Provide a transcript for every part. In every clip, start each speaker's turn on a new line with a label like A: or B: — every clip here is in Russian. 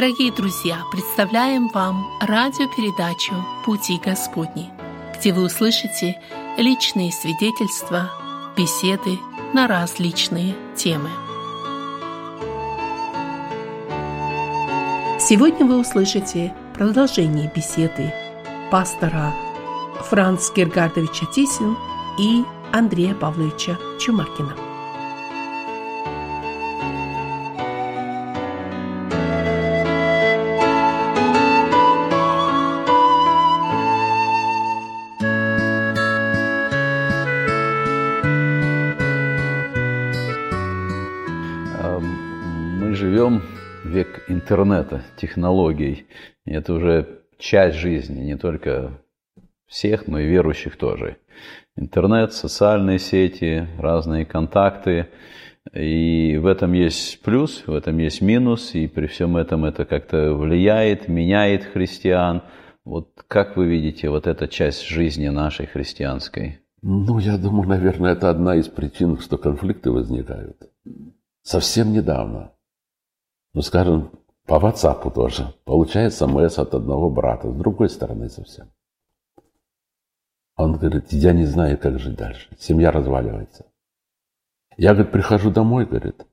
A: Дорогие друзья, представляем вам радиопередачу «Пути Господни», где вы услышите личные свидетельства, беседы на различные темы. Сегодня вы услышите продолжение беседы пастора Франц Гергардовича Тисин и Андрея Павловича Чумакина.
B: Интернета, технологий. И это уже часть жизни, не только всех, но и верующих тоже. Интернет, социальные сети, разные контакты. И в этом есть плюс, в этом есть минус, и при всем этом это как-то влияет, меняет христиан. Вот как вы видите вот эта часть жизни нашей христианской?
C: Ну, я думаю, наверное, это одна из причин, что конфликты возникают. Совсем недавно, ну, скажем, по WhatsApp тоже, получает смс от одного брата, с другой стороны совсем. Он говорит, я не знаю, как жить дальше. Семья разваливается. Я, говорит, прихожу домой, говорит,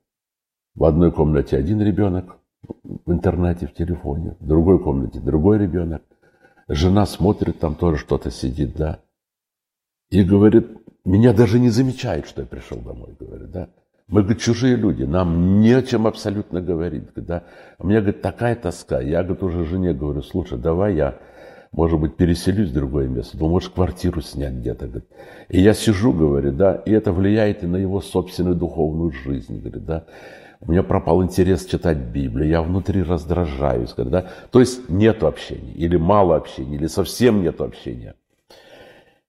C: в одной комнате один ребенок, в интернете, в телефоне, в другой комнате другой ребенок. Жена смотрит, там тоже что-то сидит, да. И говорит, меня даже не замечает, что я пришел домой, говорит, да. Мы, говорит, чужие люди, нам не о чем абсолютно говорить. Да? У меня, говорит, такая тоска. Я, говорит, уже жене говорю, слушай, давай я может быть, переселюсь в другое место, ну, может, квартиру снять где-то. Говорит. И я сижу, говорит, да, и это влияет и на его собственную духовную жизнь, говорит, да. У меня пропал интерес читать Библию, я внутри раздражаюсь, говорит, да. То есть нет общения, или мало общения, или совсем нет общения.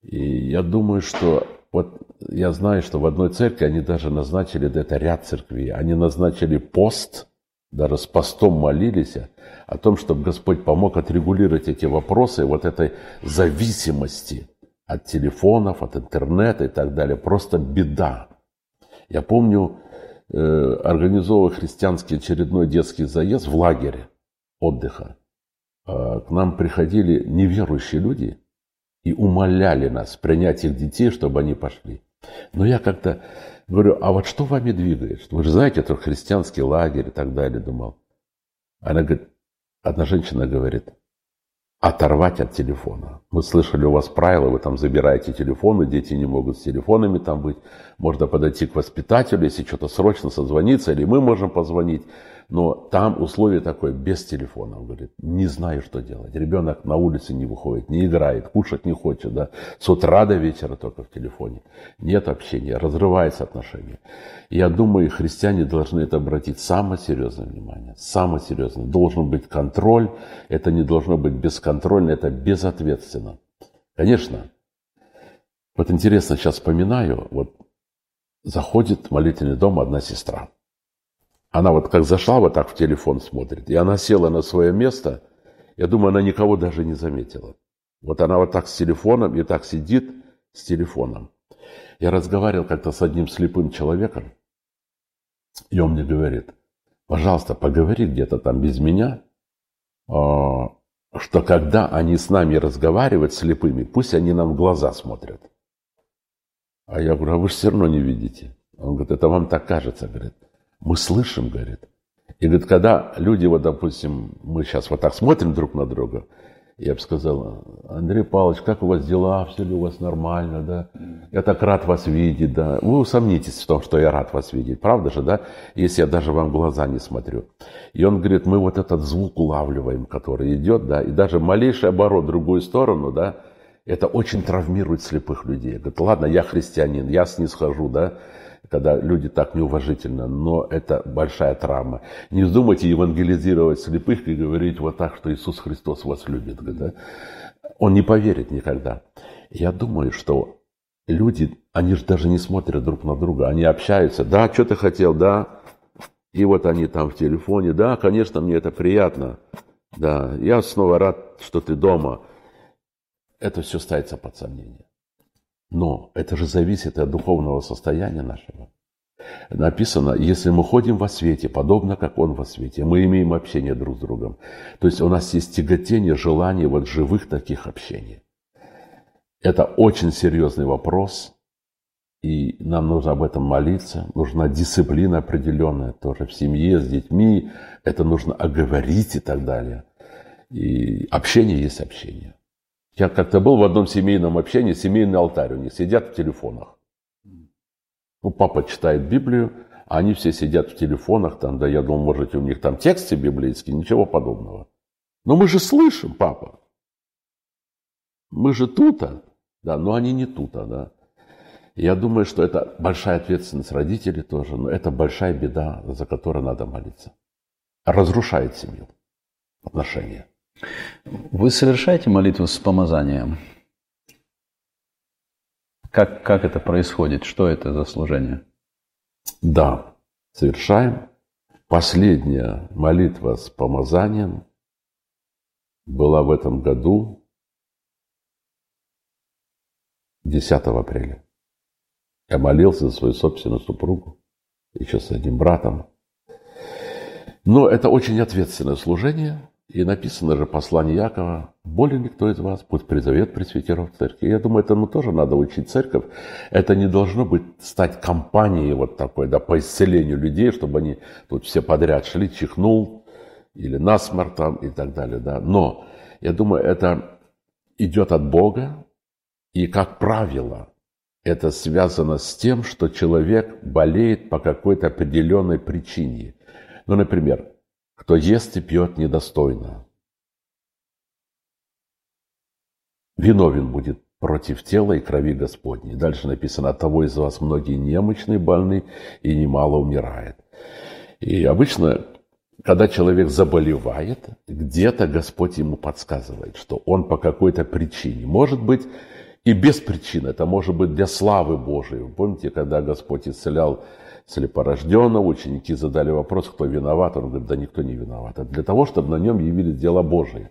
C: И я думаю, что вот я знаю, что в одной церкви они даже назначили, да это ряд церквей, они назначили пост, даже с постом молились, о том, чтобы Господь помог отрегулировать эти вопросы вот этой зависимости от телефонов, от интернета и так далее. Просто беда. Я помню, э, организовывая христианский очередной детский заезд в лагере отдыха, э, к нам приходили неверующие люди и умоляли нас принять их детей, чтобы они пошли. Но я как-то говорю, а вот что вами двигает? Вы же знаете, это христианский лагерь и так далее, думал. Она говорит, Одна женщина говорит, оторвать от телефона. Мы слышали, у вас правила, вы там забираете телефоны, дети не могут с телефонами там быть. Можно подойти к воспитателю, если что-то срочно созвониться, или мы можем позвонить. Но там условие такое, без телефона. Он говорит, не знаю, что делать. Ребенок на улице не выходит, не играет, кушать не хочет. Да? С утра до вечера только в телефоне. Нет общения, разрывается отношения. Я думаю, христиане должны это обратить самое серьезное внимание. Самое серьезное. Должен быть контроль. Это не должно быть бесконтрольно, это безответственно. Конечно. Вот интересно, сейчас вспоминаю, вот заходит в молитвенный дом одна сестра. Она вот как зашла, вот так в телефон смотрит, и она села на свое место, я думаю, она никого даже не заметила. Вот она вот так с телефоном и так сидит с телефоном. Я разговаривал как-то с одним слепым человеком, и он мне говорит, пожалуйста, поговори где-то там без меня, а, что когда они с нами разговаривают слепыми, пусть они нам в глаза смотрят. А я говорю, а вы же все равно не видите. Он говорит, это вам так кажется, говорит. Мы слышим, говорит. И говорит, когда люди, вот, допустим, мы сейчас вот так смотрим друг на друга, я бы сказал, Андрей Павлович, как у вас дела, все ли у вас нормально, да? Я так рад вас видеть, да. Вы усомнитесь в том, что я рад вас видеть, правда же, да? Если я даже вам в глаза не смотрю. И он говорит, мы вот этот звук улавливаем, который идет, да, и даже малейший оборот в другую сторону, да, это очень травмирует слепых людей. Говорит, ладно, я христианин, я снисхожу, да, когда люди так неуважительно, но это большая травма. Не вздумайте евангелизировать слепых и говорить вот так, что Иисус Христос вас любит. Да? Он не поверит никогда. Я думаю, что люди, они же даже не смотрят друг на друга, они общаются. Да, что ты хотел, да. И вот они там в телефоне. Да, конечно, мне это приятно. Да, я снова рад, что ты дома. Это все ставится под сомнение. Но это же зависит от духовного состояния нашего. Написано, если мы ходим во свете, подобно как Он во свете, мы имеем общение друг с другом. То есть у нас есть тяготение, желание вот живых таких общений. Это очень серьезный вопрос, и нам нужно об этом молиться. Нужна дисциплина определенная тоже в семье, с детьми. Это нужно оговорить и так далее. И общение есть общение. Я как-то был в одном семейном общении, семейный алтарь у них, сидят в телефонах. Ну, папа читает Библию, а они все сидят в телефонах, там, да, я думал, может, у них там тексты библейские, ничего подобного. Но мы же слышим, папа. Мы же тут, а? да, но они не тут, а, да. Я думаю, что это большая ответственность родителей тоже, но это большая беда, за которую надо молиться. Разрушает семью, отношения.
B: Вы совершаете молитву с помазанием? Как, как это происходит? Что это за служение?
C: Да, совершаем. Последняя молитва с помазанием была в этом году 10 апреля. Я молился за свою собственную супругу, еще с одним братом. Но это очень ответственное служение, и написано же послание Якова, более никто из вас, пусть призовет пресвитеров церкви. Я думаю, этому тоже надо учить церковь. Это не должно быть стать компанией вот такой, да, по исцелению людей, чтобы они тут все подряд шли, чихнул, или насморк там и так далее, да. Но я думаю, это идет от Бога, и как правило, это связано с тем, что человек болеет по какой-то определенной причине. Ну, например, кто ест и пьет недостойно. Виновен будет против тела и крови Господней. Дальше написано, от того из вас многие немощные, больны и немало умирает. И обычно, когда человек заболевает, где-то Господь ему подсказывает, что он по какой-то причине, может быть, и без причины, это может быть для славы Божией. Помните, когда Господь исцелял слепорожденного, ученики задали вопрос, кто виноват, он говорит, да никто не виноват. Это для того, чтобы на нем явились дела Божии.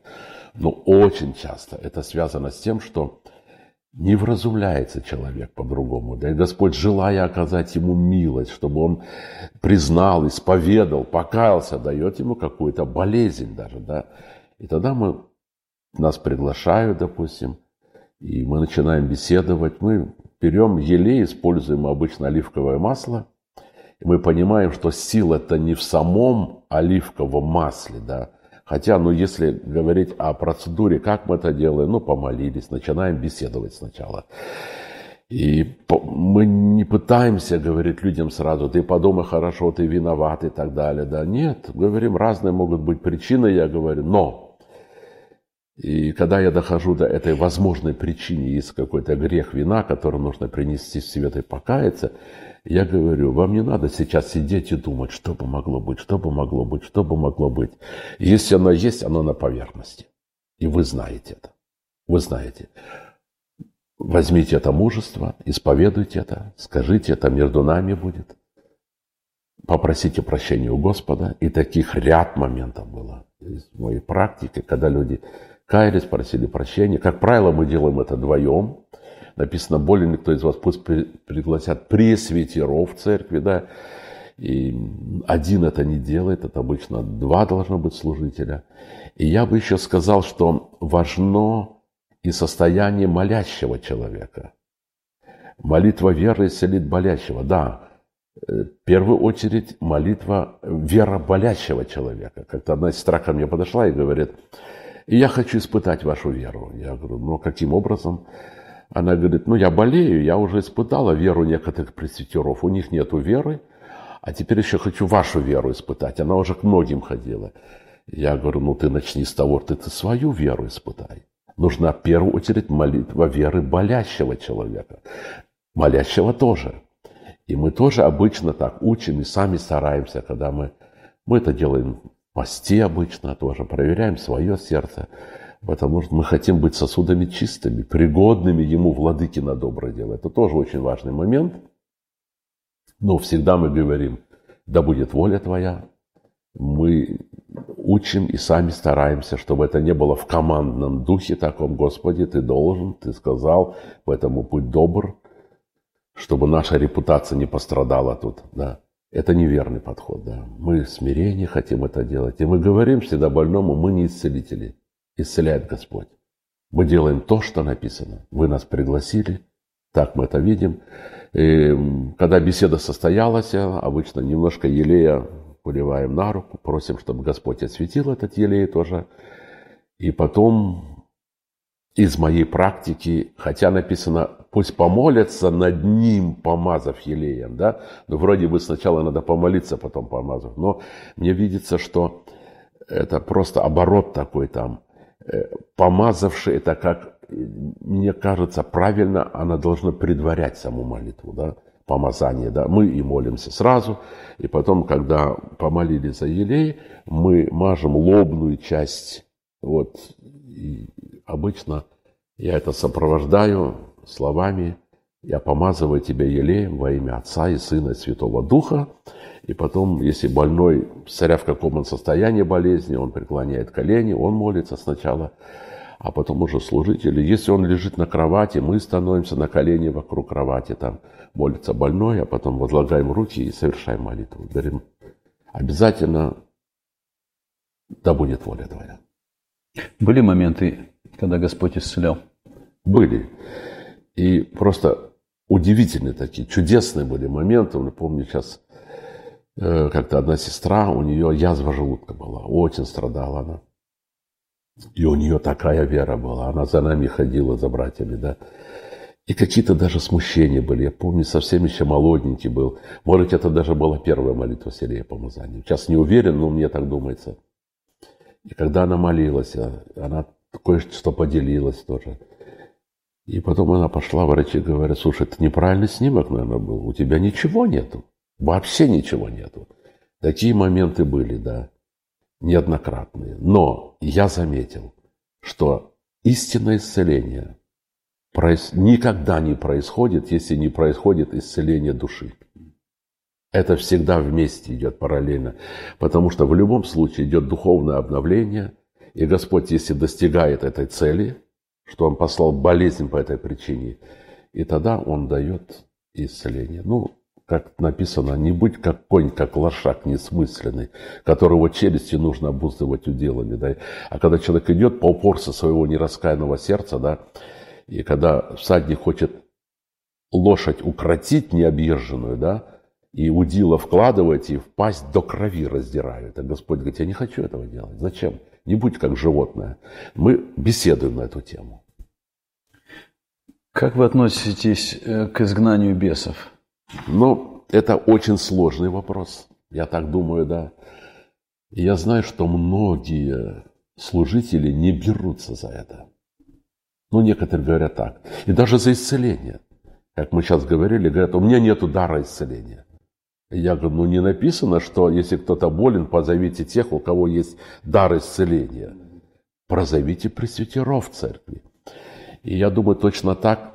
C: Но очень часто это связано с тем, что не вразумляется человек по-другому. Да и Господь, желая оказать ему милость, чтобы он признал, исповедал, покаялся, дает ему какую-то болезнь даже. Да? И тогда мы, нас приглашают, допустим, и мы начинаем беседовать. Мы берем елей, используем обычно оливковое масло – мы понимаем, что сила-то не в самом оливковом масле, да. Хотя, ну, если говорить о процедуре, как мы это делаем, ну, помолились, начинаем беседовать сначала. И мы не пытаемся говорить людям сразу, ты подумай хорошо, ты виноват и так далее. Да нет, говорим, разные могут быть причины, я говорю, но. И когда я дохожу до этой возможной причины, есть какой-то грех вина, который нужно принести в свет и покаяться, я говорю, вам не надо сейчас сидеть и думать, что бы могло быть, что бы могло быть, что бы могло быть. Если оно есть, оно на поверхности. И вы знаете это. Вы знаете. Возьмите это мужество, исповедуйте это, скажите, это между нами будет. Попросите прощения у Господа. И таких ряд моментов было из моей практики, когда люди каялись, просили прощения. Как правило, мы делаем это вдвоем написано, более никто из вас пусть пригласят пресвитеров церкви, да, и один это не делает, это обычно два должно быть служителя. И я бы еще сказал, что важно и состояние молящего человека. Молитва веры исцелит болящего. Да, э, в первую очередь молитва вера болящего человека. Как-то одна сестра ко мне подошла и говорит, я хочу испытать вашу веру. Я говорю, ну каким образом? Она говорит, ну я болею, я уже испытала веру некоторых пресвитеров, у них нету веры, а теперь еще хочу вашу веру испытать. Она уже к многим ходила. Я говорю, ну ты начни с того, что ты свою веру испытай. Нужна в первую очередь молитва веры болящего человека. Молящего тоже. И мы тоже обычно так учим и сами стараемся, когда мы, мы это делаем в посте обычно тоже, проверяем свое сердце. Потому что мы хотим быть сосудами чистыми, пригодными Ему, владыки на доброе дело. Это тоже очень важный момент. Но всегда мы говорим, да будет воля Твоя. Мы учим и сами стараемся, чтобы это не было в командном духе таком, Господи, Ты должен, Ты сказал, поэтому будь добр. чтобы наша репутация не пострадала тут, да. Это неверный подход, да. Мы смирение хотим это делать. И мы говорим всегда больному, мы не исцелители. Исцеляет Господь. Мы делаем то, что написано. Вы нас пригласили, так мы это видим. И когда беседа состоялась, обычно немножко елея поливаем на руку, просим, чтобы Господь осветил этот елей тоже. И потом из моей практики, хотя написано, пусть помолятся над ним, помазав елеем, да, но вроде бы сначала надо помолиться, потом помазав. Но мне видится, что это просто оборот такой там. Э, помазавший, это как, мне кажется, правильно, она должна предварять саму молитву, да, помазание, да. Мы и молимся сразу, и потом, когда помолились за елей, мы мажем лобную часть, вот, и обычно я это сопровождаю словами «Я помазываю тебя елеем во имя Отца и Сына и Святого Духа». И потом, если больной, царя в каком он состоянии болезни, он преклоняет колени, он молится сначала, а потом уже служители. Если он лежит на кровати, мы становимся на колени вокруг кровати, там молится больной, а потом возлагаем руки и совершаем молитву. Говорим, обязательно да будет воля твоя.
B: Были моменты, когда Господь исцелял?
C: Были. И просто удивительные такие, чудесные были моменты. Я помню сейчас, э, как-то одна сестра, у нее язва желудка была, очень страдала она. И у нее такая вера была, она за нами ходила, за братьями, да. И какие-то даже смущения были. Я помню, совсем еще молоденький был. Может, это даже была первая молитва Сергея Помазания. Сейчас не уверен, но мне так думается. И когда она молилась, а, она кое-что поделилась тоже. И потом она пошла, врачи говорят, слушай, это неправильный снимок, наверное, был. У тебя ничего нету. Вообще ничего нету. Такие моменты были, да, неоднократные. Но я заметил, что истинное исцеление никогда не происходит, если не происходит исцеление души. Это всегда вместе идет параллельно. Потому что в любом случае идет духовное обновление. И Господь, если достигает этой цели, что Он послал болезнь по этой причине, и тогда Он дает исцеление. Ну, как написано, не будь как конь, как лошак несмысленный, которого челюстью нужно обуздывать уделами. Да? А когда человек идет по упорству своего нераскаянного сердца, да, и когда всадник хочет лошадь укротить необъезженную, да, и удила вкладывать, и впасть до крови раздирают. А Господь говорит, я не хочу этого делать. Зачем? Не будь как животное. Мы беседуем на эту тему.
B: Как вы относитесь э, к изгнанию бесов?
C: Ну, это очень сложный вопрос. Я так думаю, да. Я знаю, что многие служители не берутся за это. Ну, некоторые говорят так. И даже за исцеление. Как мы сейчас говорили, говорят, у меня нет дара исцеления. Я говорю, ну не написано, что если кто-то болен, позовите тех, у кого есть дар исцеления. Прозовите пресвитеров церкви. И я думаю, точно так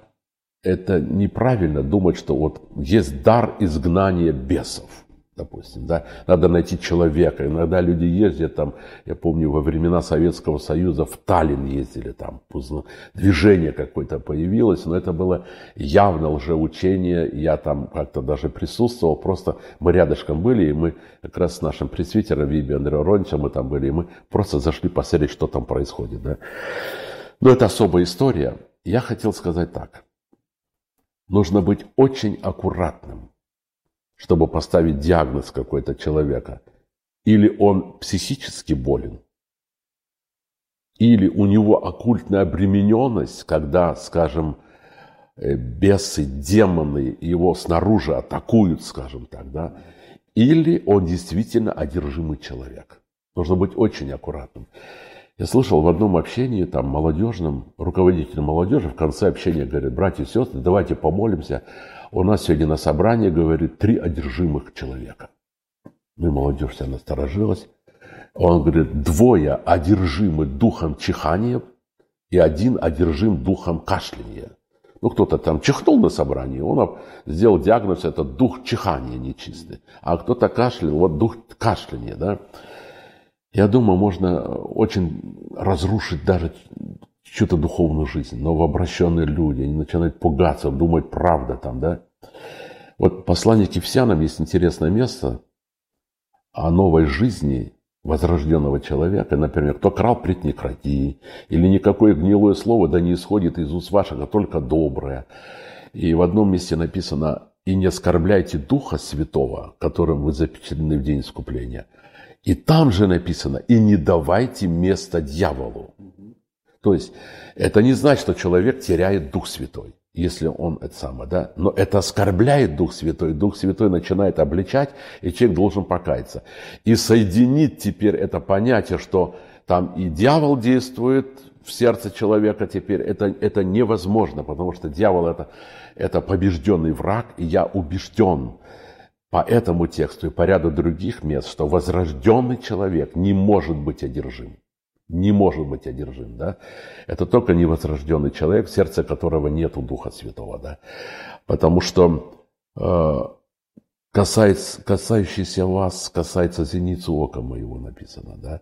C: это неправильно думать, что вот есть дар изгнания бесов допустим, да, надо найти человека. Иногда люди ездят там, я помню, во времена Советского Союза в Таллин ездили, там движение какое-то появилось, но это было явно лжеучение, я там как-то даже присутствовал, просто мы рядышком были, и мы как раз с нашим пресвитером Виби Андреем Рончем мы там были, и мы просто зашли посмотреть, что там происходит, да. Но это особая история. Я хотел сказать так. Нужно быть очень аккуратным чтобы поставить диагноз какой-то человека. Или он психически болен, или у него оккультная обремененность, когда, скажем, э, бесы, демоны его снаружи атакуют, скажем так, да, или он действительно одержимый человек. Нужно быть очень аккуратным. Я слышал в одном общении, там, молодежном, руководитель молодежи в конце общения говорит, братья и сестры, давайте помолимся у нас сегодня на собрании, говорит, три одержимых человека. Ну и молодежь вся насторожилась. Он говорит, двое одержимы духом чихания и один одержим духом кашляния. Ну, кто-то там чихнул на собрании, он сделал диагноз, это дух чихания нечистый. А кто-то кашлял, вот дух кашляния, да. Я думаю, можно очень разрушить даже чью-то духовную жизнь. Новообращенные люди, они начинают пугаться, думать, правда там, да? Вот в послании к Ефсянам есть интересное место о новой жизни возрожденного человека. Например, кто крал, пред не кради. Или никакое гнилое слово да не исходит из уст ваших, а только доброе. И в одном месте написано «И не оскорбляйте Духа Святого, которым вы запечатлены в день искупления». И там же написано «И не давайте место дьяволу». То есть это не значит, что человек теряет Дух Святой, если он это самое, да, но это оскорбляет Дух Святой, Дух Святой начинает обличать, и человек должен покаяться. И соединить теперь это понятие, что там и дьявол действует в сердце человека теперь, это, это невозможно, потому что дьявол это, это побежденный враг, и я убежден, по этому тексту и по ряду других мест, что возрожденный человек не может быть одержим не может быть одержим, да, это только невозрожденный человек, сердце которого нет Духа Святого, да, потому что э, касается, касающийся вас, касается зеницу ока моего написано, да,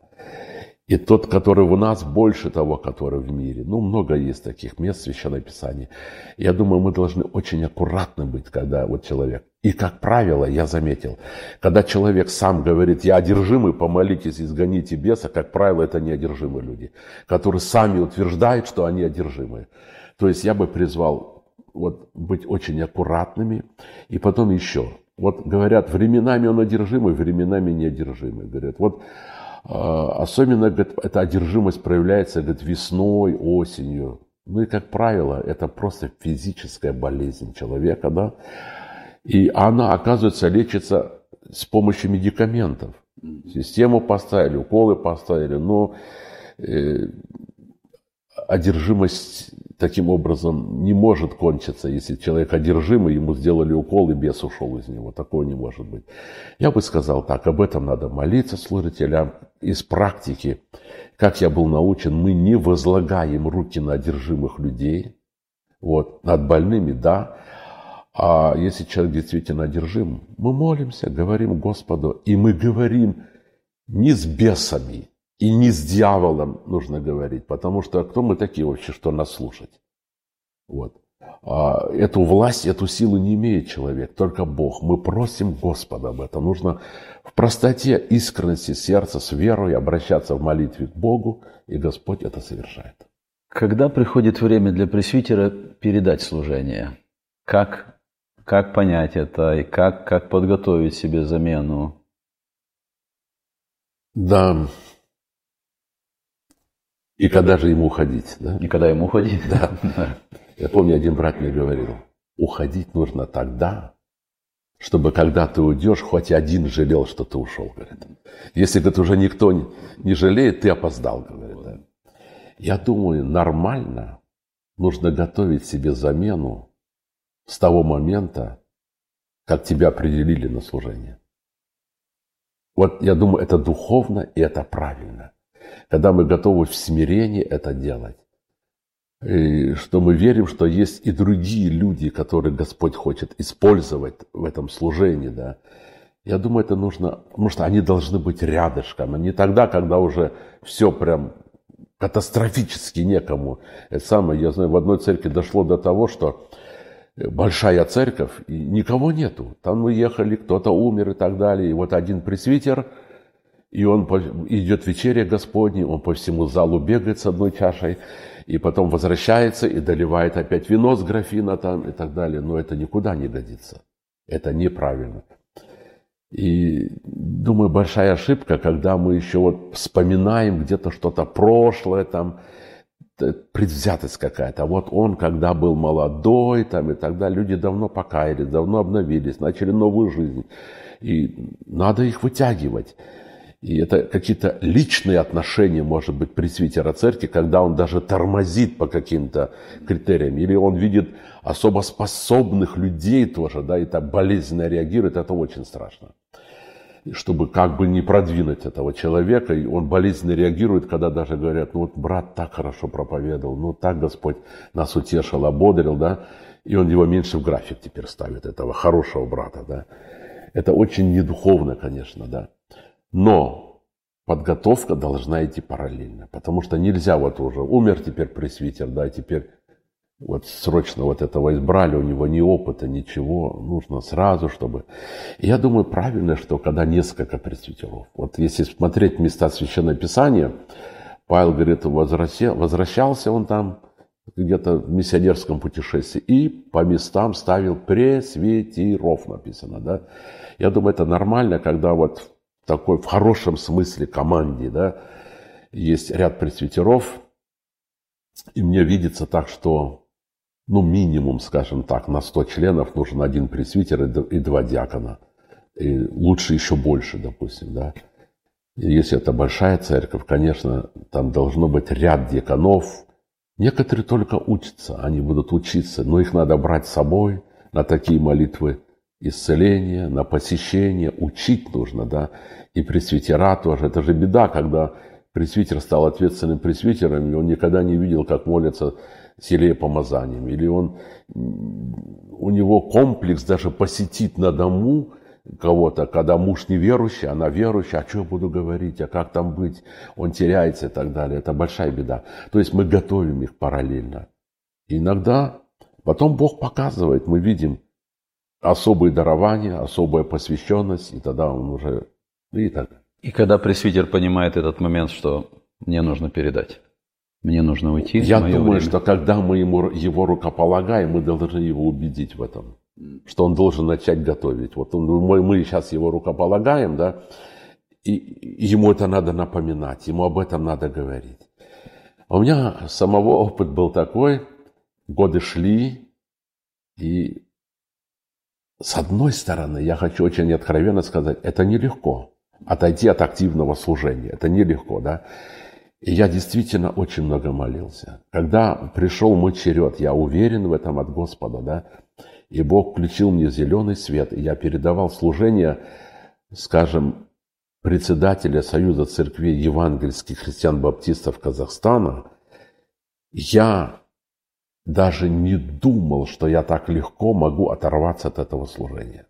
C: и тот, который в нас, больше того, который в мире. Ну, много есть таких мест в Священном Писании. Я думаю, мы должны очень аккуратны быть, когда вот человек. И, как правило, я заметил, когда человек сам говорит, я одержимый, помолитесь, изгоните беса, как правило, это не одержимые люди, которые сами утверждают, что они одержимые. То есть я бы призвал вот, быть очень аккуратными. И потом еще. Вот говорят, временами он одержимый, временами неодержимый. Говорят, вот особенно говорит, эта одержимость проявляется говорит, весной, осенью. Ну и, как правило, это просто физическая болезнь человека, да. И она, оказывается, лечится с помощью медикаментов. Систему поставили, уколы поставили, но э, одержимость таким образом не может кончиться, если человек одержимый, ему сделали укол и бес ушел из него. Такого не может быть. Я бы сказал так, об этом надо молиться служителям. Из практики, как я был научен, мы не возлагаем руки на одержимых людей. Вот, над больными, да. А если человек действительно одержим, мы молимся, говорим Господу, и мы говорим не с бесами, и не с дьяволом нужно говорить, потому что кто мы такие вообще, что нас слушать? Вот. А эту власть, эту силу не имеет человек, только Бог. Мы просим Господа об этом. Нужно в простоте, искренности сердца, с верой обращаться в молитве к Богу, и Господь это совершает.
B: Когда приходит время для пресвитера передать служение? Как, как понять это и как, как подготовить себе замену?
C: Да, и когда же ему уходить? Да?
B: И когда ему уходить?
C: Да. Я помню, один брат мне говорил, уходить нужно тогда, чтобы когда ты уйдешь, хоть один жалел, что ты ушел, говорит. Если, говорит, уже никто не жалеет, ты опоздал, говорит. Да? Я думаю, нормально нужно готовить себе замену с того момента, как тебя определили на служение. Вот я думаю, это духовно и это правильно когда мы готовы в смирении это делать. И что мы верим, что есть и другие люди, которые Господь хочет использовать в этом служении, да. Я думаю, это нужно, потому что они должны быть рядышком, а не тогда, когда уже все прям катастрофически некому. Это самое, я знаю, в одной церкви дошло до того, что большая церковь, и никого нету. Там мы ехали, кто-то умер и так далее. И вот один пресвитер – и он идет вечеря Господней, он по всему залу бегает с одной чашей, и потом возвращается и доливает опять вино с графина там и так далее. Но это никуда не годится. Это неправильно. И думаю, большая ошибка, когда мы еще вот вспоминаем где-то что-то прошлое, там, предвзятость какая-то. Вот он, когда был молодой, там и так далее, люди давно покаялись, давно обновились, начали новую жизнь. И надо их вытягивать. И это какие-то личные отношения, может быть, пресвитера церкви, когда он даже тормозит по каким-то критериям. Или он видит особо способных людей тоже, да, и так болезненно реагирует, это очень страшно. Чтобы как бы не продвинуть этого человека, и он болезненно реагирует, когда даже говорят, ну вот брат так хорошо проповедовал, ну так Господь нас утешил, ободрил, да, и он его меньше в график теперь ставит, этого хорошего брата, да. Это очень недуховно, конечно, да. Но подготовка должна идти параллельно, потому что нельзя вот уже умер теперь пресвитер, да, теперь вот срочно вот этого избрали, у него ни опыта, ничего, нужно сразу, чтобы... Я думаю, правильно, что когда несколько пресвитеров, вот если смотреть места Священного Писания, Павел говорит, возвращался он там где-то в миссионерском путешествии и по местам ставил пресвитеров, написано, да. Я думаю, это нормально, когда вот такой, в хорошем смысле команде, да, есть ряд пресвитеров, и мне видится так, что ну, минимум, скажем так, на 100 членов нужен один пресвитер и два диакона. И лучше еще больше, допустим, да. И если это большая церковь, конечно, там должно быть ряд диаконов. Некоторые только учатся, они будут учиться, но их надо брать с собой на такие молитвы исцеления, на посещение, учить нужно, да. И пресвитера тоже. Это же беда, когда пресвитер стал ответственным пресвитером, и он никогда не видел, как молятся селе помазанием, или он, у него комплекс даже посетить на дому кого-то, когда муж неверующий, она верующая, а что я буду говорить, а как там быть, он теряется и так далее. Это большая беда. То есть мы готовим их параллельно. иногда потом Бог показывает, мы видим особые дарования, особая посвященность, и тогда он уже и так.
B: И когда пресвитер понимает этот момент, что мне нужно передать. Мне нужно уйти.
C: Я думаю, время. что когда мы ему, его рукополагаем, мы должны его убедить в этом, что он должен начать готовить. Вот он, мы, мы сейчас его рукополагаем, да, и ему это надо напоминать, ему об этом надо говорить. А у меня самого опыт был такой, годы шли, и с одной стороны, я хочу очень откровенно сказать, это нелегко. Отойти от активного служения, это нелегко, да. И я действительно очень много молился. Когда пришел мой черед, я уверен в этом от Господа, да, и Бог включил мне зеленый свет, и я передавал служение, скажем, председателя Союза церквей евангельских христиан-баптистов Казахстана, я даже не думал, что я так легко могу оторваться от этого служения.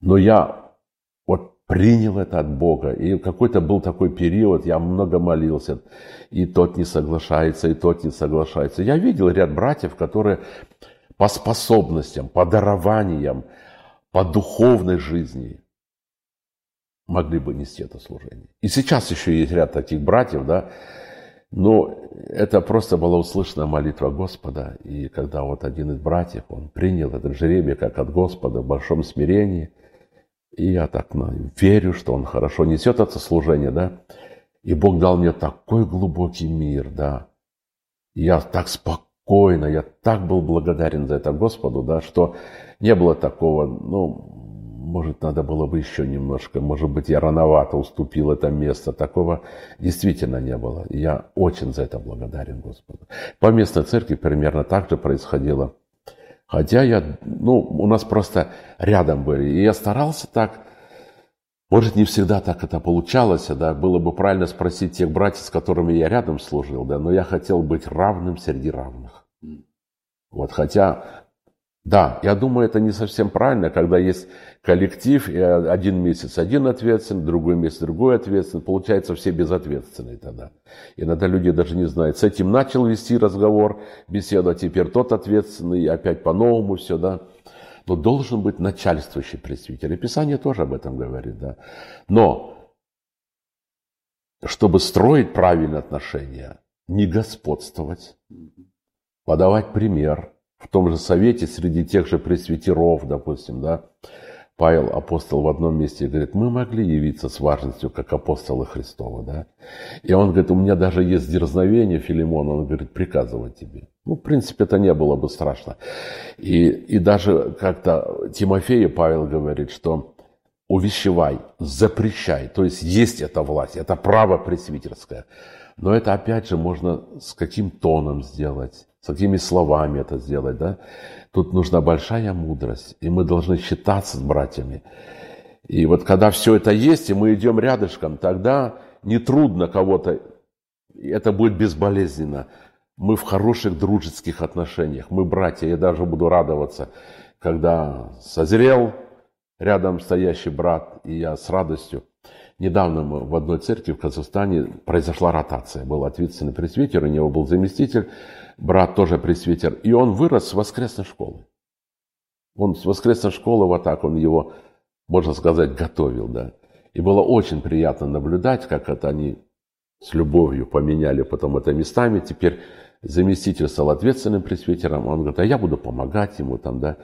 C: Но я принял это от Бога. И какой-то был такой период, я много молился, и тот не соглашается, и тот не соглашается. Я видел ряд братьев, которые по способностям, по дарованиям, по духовной жизни могли бы нести это служение. И сейчас еще есть ряд таких братьев, да, но это просто была услышана молитва Господа. И когда вот один из братьев, он принял этот жеребие как от Господа в большом смирении – и я так ну, верю, что он хорошо несет это служение, да. И Бог дал мне такой глубокий мир, да. Я так спокойно, я так был благодарен за это Господу, да, что не было такого, ну, может, надо было бы еще немножко, может быть, я рановато уступил это место. Такого действительно не было. Я очень за это благодарен Господу. По местной церкви примерно так же происходило. Хотя я, ну, у нас просто рядом были. И я старался так, может, не всегда так это получалось, да, было бы правильно спросить тех братьев, с которыми я рядом служил, да, но я хотел быть равным среди равных. Вот, хотя да, я думаю, это не совсем правильно, когда есть коллектив, и один месяц один ответственный, другой месяц другой ответственный. Получается, все безответственные тогда. Иногда люди даже не знают. С этим начал вести разговор, беседу, а теперь тот ответственный, опять по-новому все, да. Но должен быть начальствующий пресвитер. И Писание тоже об этом говорит, да. Но, чтобы строить правильные отношения, не господствовать, подавать пример – в том же совете среди тех же пресвитеров, допустим, да, Павел, апостол, в одном месте говорит, мы могли явиться с важностью, как апостолы Христова, да. И он говорит, у меня даже есть дерзновение, Филимон, он говорит, приказывать тебе. Ну, в принципе, это не было бы страшно. И, и даже как-то Тимофею Павел говорит, что увещевай, запрещай. То есть есть эта власть, это право пресвитерское. Но это опять же можно с каким тоном сделать, с какими словами это сделать, да? Тут нужна большая мудрость, и мы должны считаться с братьями. И вот когда все это есть, и мы идем рядышком, тогда нетрудно кого-то, это будет безболезненно. Мы в хороших дружеских отношениях, мы братья, я даже буду радоваться, когда созрел рядом стоящий брат, и я с радостью Недавно в одной церкви в Казахстане произошла ротация. Был ответственный пресвитер, у него был заместитель. Брат тоже пресвитер, и он вырос с воскресной школы. Он с воскресной школы вот так, он его, можно сказать, готовил, да. И было очень приятно наблюдать, как это они с любовью поменяли потом это местами. Теперь заместитель стал ответственным пресвитером. Он говорит, а я буду помогать ему там, да.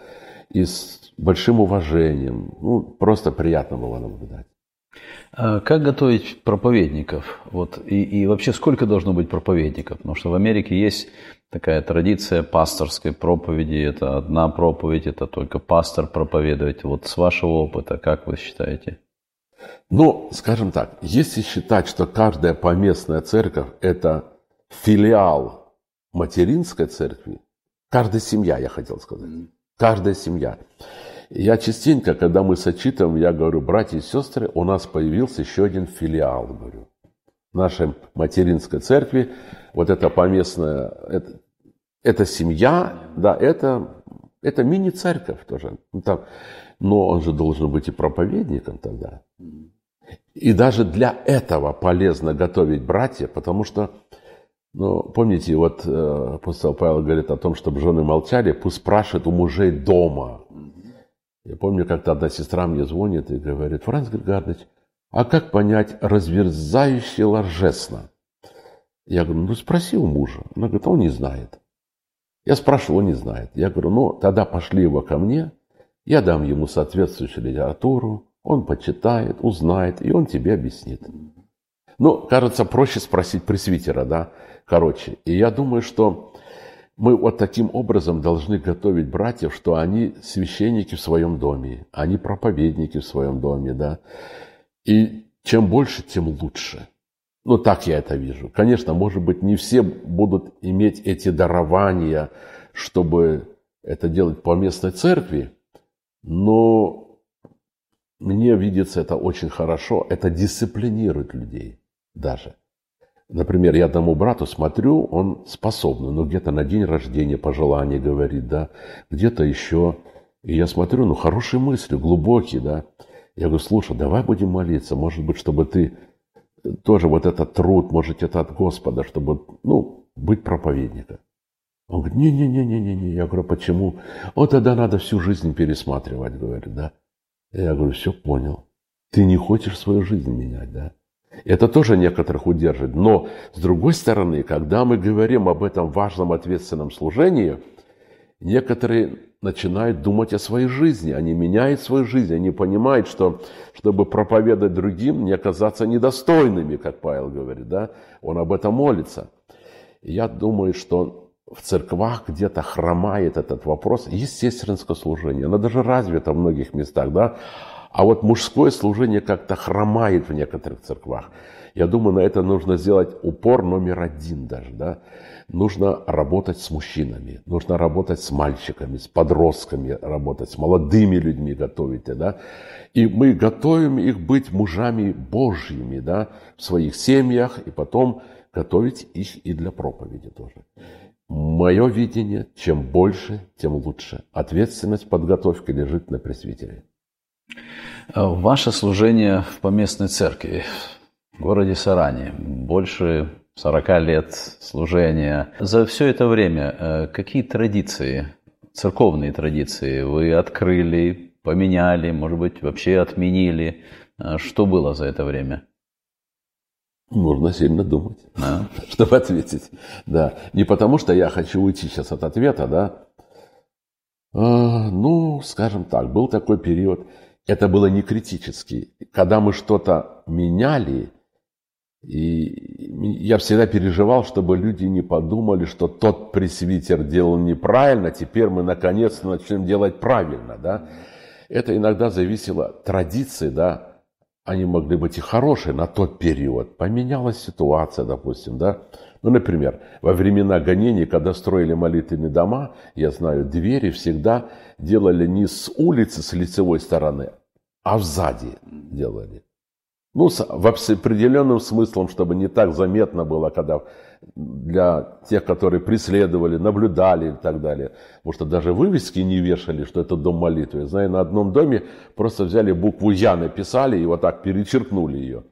C: И с большим уважением. Ну, просто приятно было наблюдать.
B: А как готовить проповедников? Вот, и, и вообще сколько должно быть проповедников? Потому что в Америке есть такая традиция пасторской проповеди. Это одна проповедь, это только пастор проповедует. Вот с вашего опыта, как вы считаете?
C: Ну, скажем так, если считать, что каждая поместная церковь – это филиал материнской церкви, каждая семья, я хотел сказать, каждая семья. Я частенько, когда мы сочитываем, я говорю, братья и сестры, у нас появился еще один филиал, говорю. Нашей материнской церкви, вот эта поместная, это, это семья, да, это, это мини-церковь тоже. Ну, там, но он же должен быть и проповедником тогда. И даже для этого полезно готовить братья, потому что, ну, помните, вот э, апостол Павел говорит о том, чтобы жены молчали, пусть спрашивают у мужей дома. Я помню, как-то одна сестра мне звонит и говорит, Франц Григорьевич, а как понять разверзающее ложесно? Я говорю, ну спроси у мужа. Она говорит, он не знает. Я спрашиваю, он не знает. Я говорю, ну тогда пошли его ко мне, я дам ему соответствующую литературу, он почитает, узнает, и он тебе объяснит. Ну, кажется, проще спросить пресвитера, да, короче. И я думаю, что мы вот таким образом должны готовить братьев, что они священники в своем доме, они проповедники в своем доме, да. И чем больше, тем лучше. Ну, так я это вижу. Конечно, может быть, не все будут иметь эти дарования, чтобы это делать по местной церкви, но мне видится это очень хорошо. Это дисциплинирует людей даже. Например, я одному брату смотрю, он способный, но где-то на день рождения пожелания говорит, да, где-то еще. И я смотрю, ну, хорошие мысли, глубокие, да. Я говорю, слушай, давай будем молиться, может быть, чтобы ты тоже вот этот труд, может, это от Господа, чтобы, ну, быть проповедником. Он говорит, не-не-не-не-не. Я говорю, почему? Вот тогда надо всю жизнь пересматривать, говорит, да. Я говорю, все понял. Ты не хочешь свою жизнь менять, да? Это тоже некоторых удержит. Но, с другой стороны, когда мы говорим об этом важном ответственном служении, некоторые начинают думать о своей жизни. Они меняют свою жизнь. Они понимают, что чтобы проповедовать другим, не оказаться недостойными, как Павел говорит. Да? Он об этом молится. я думаю, что в церквах где-то хромает этот вопрос естественного служения. Оно даже развито в многих местах, да? А вот мужское служение как-то хромает в некоторых церквах. Я думаю, на это нужно сделать упор номер один даже, да? Нужно работать с мужчинами, нужно работать с мальчиками, с подростками работать, с молодыми людьми готовить, да? И мы готовим их быть мужами Божьими, да, в своих семьях, и потом готовить их и для проповеди тоже. Мое видение, чем больше, тем лучше. Ответственность подготовки лежит на пресвитере.
B: Ваше служение в поместной церкви в городе Саране больше 40 лет служения. За все это время э, какие традиции, церковные традиции вы открыли, поменяли, может быть, вообще отменили? Э, что было за это время?
C: Нужно сильно думать, да. чтобы ответить. Да. Не потому, что я хочу уйти сейчас от ответа, да. А, ну, скажем так, был такой период. Это было не критически. Когда мы что-то меняли, и я всегда переживал, чтобы люди не подумали, что тот пресвитер делал неправильно, теперь мы наконец-то начнем делать правильно, да. Это иногда зависело от традиции, да, они могли быть и хорошие на тот период. Поменялась ситуация, допустим, да. Ну, например, во времена гонений, когда строили молитвенные дома, я знаю, двери всегда делали не с улицы, с лицевой стороны, а сзади делали. Ну, в определенным смыслом, чтобы не так заметно было, когда для тех, которые преследовали, наблюдали и так далее. Потому что даже вывески не вешали, что это дом молитвы. Я знаю, на одном доме просто взяли букву «Я» написали и вот так перечеркнули ее.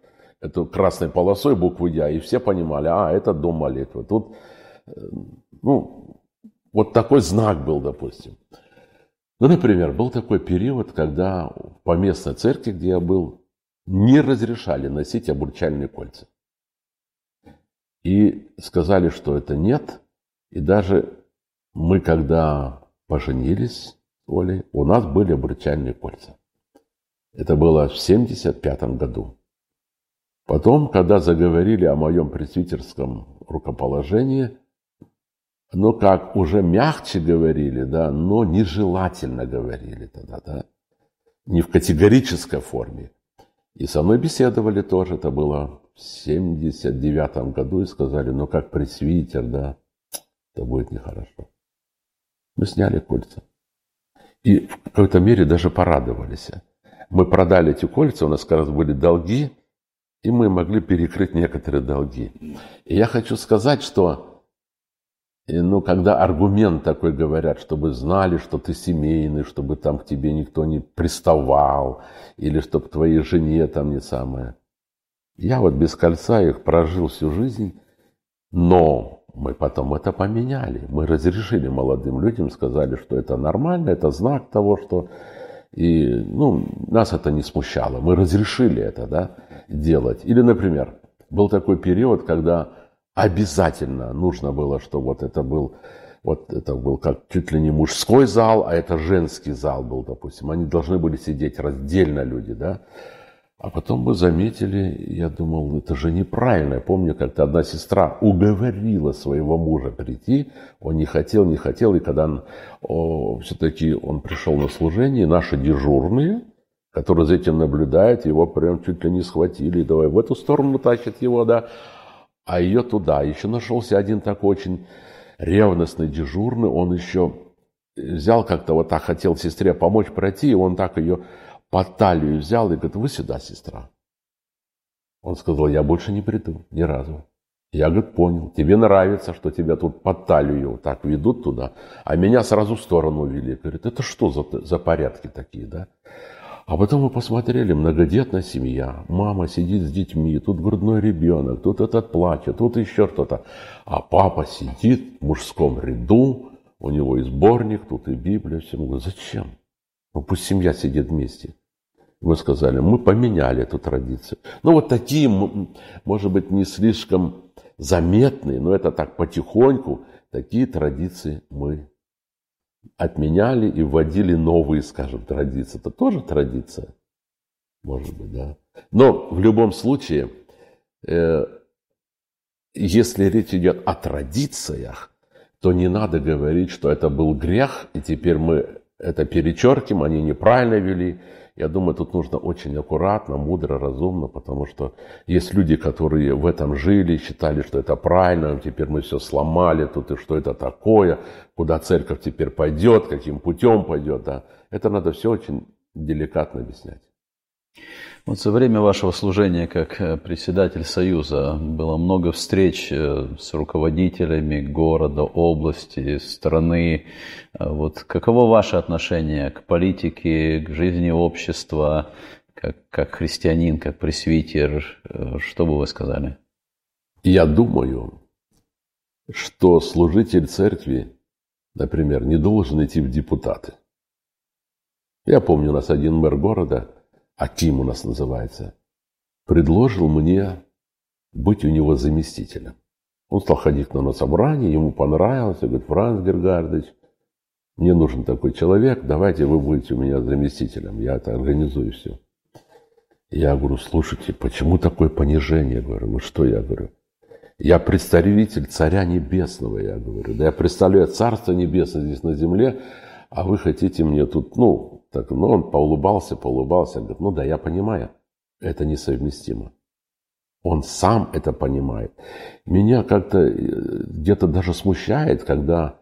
C: Эту красной полосой букву «Я». И все понимали, а, это дом молитвы. Тут ну, вот такой знак был, допустим. Ну, например, был такой период, когда по местной церкви, где я был, не разрешали носить обручальные кольца. И сказали, что это нет. И даже мы, когда поженились с Олей, у нас были обручальные кольца. Это было в 75 году. Потом, когда заговорили о моем пресвитерском рукоположении, ну, как уже мягче говорили, да, но нежелательно говорили тогда, да, не в категорической форме. И со мной беседовали тоже, это было в 79 году, и сказали, ну, как пресвитер, да, это будет нехорошо. Мы сняли кольца. И в какой-то мере даже порадовались. Мы продали эти кольца, у нас как раз были долги, и мы могли перекрыть некоторые долги. И я хочу сказать, что и, ну, когда аргумент такой говорят, чтобы знали, что ты семейный, чтобы там к тебе никто не приставал, или чтобы твоей жене там не самое. Я вот без кольца их прожил всю жизнь, но мы потом это поменяли. Мы разрешили молодым людям, сказали, что это нормально, это знак того, что... И, ну, нас это не смущало. Мы разрешили это, да, делать. Или, например, был такой период, когда обязательно нужно было, что вот это был, вот это был как чуть ли не мужской зал, а это женский зал был, допустим. Они должны были сидеть раздельно люди, да. А потом мы заметили, я думал, это же неправильно. Я помню, как-то одна сестра уговорила своего мужа прийти. Он не хотел, не хотел. И когда все-таки он пришел на служение, наши дежурные, которые за этим наблюдают, его прям чуть ли не схватили. Давай в эту сторону тащат его, да а ее туда. Еще нашелся один такой очень ревностный дежурный, он еще взял как-то вот так, хотел сестре помочь пройти, и он так ее под талию взял и говорит, вы сюда, сестра. Он сказал, я больше не приду, ни разу. Я, говорит, понял, тебе нравится, что тебя тут под талию вот так ведут туда, а меня сразу в сторону увели. Говорит, это что за, за порядки такие, да? А потом мы посмотрели, многодетная семья, мама сидит с детьми, тут грудной ребенок, тут этот плачет, тут еще что-то. А папа сидит в мужском ряду, у него и сборник, тут и Библия, все. Мы говорим, зачем? Ну пусть семья сидит вместе. Мы сказали, мы поменяли эту традицию. Ну вот такие, может быть, не слишком заметные, но это так потихоньку, такие традиции мы отменяли и вводили новые, скажем, традиции. Это тоже традиция, может быть, да. Но в любом случае, э, если речь идет о традициях, то не надо говорить, что это был грех, и теперь мы это перечеркиваем, они неправильно вели. Я думаю, тут нужно очень аккуратно, мудро, разумно, потому что есть люди, которые в этом жили, считали, что это правильно, теперь мы все сломали, тут и что это такое, куда церковь теперь пойдет, каким путем пойдет. Да. Это надо все очень деликатно объяснять.
B: Вот за время вашего служения как э, председатель Союза было много встреч э, с руководителями города, области, страны. Э, вот каково ваше отношение к политике, к жизни общества, как, как христианин, как пресвитер? Что бы вы сказали?
C: Я думаю, что служитель церкви, например, не должен идти в депутаты. Я помню, у нас один мэр города – Аким у нас называется, предложил мне быть у него заместителем. Он стал ходить на собрание, ему понравилось, я говорю, Франц Гергардович, мне нужен такой человек, давайте вы будете у меня заместителем, я это организую все. Я говорю, слушайте, почему такое понижение? Я говорю, ну что я говорю? Я представитель Царя Небесного, я говорю. Да я представляю Царство Небесное здесь на земле, а вы хотите мне тут, ну, так, ну, он поулыбался, поулыбался, говорит, ну да, я понимаю, это несовместимо. Он сам это понимает. Меня как-то э, где-то даже смущает, когда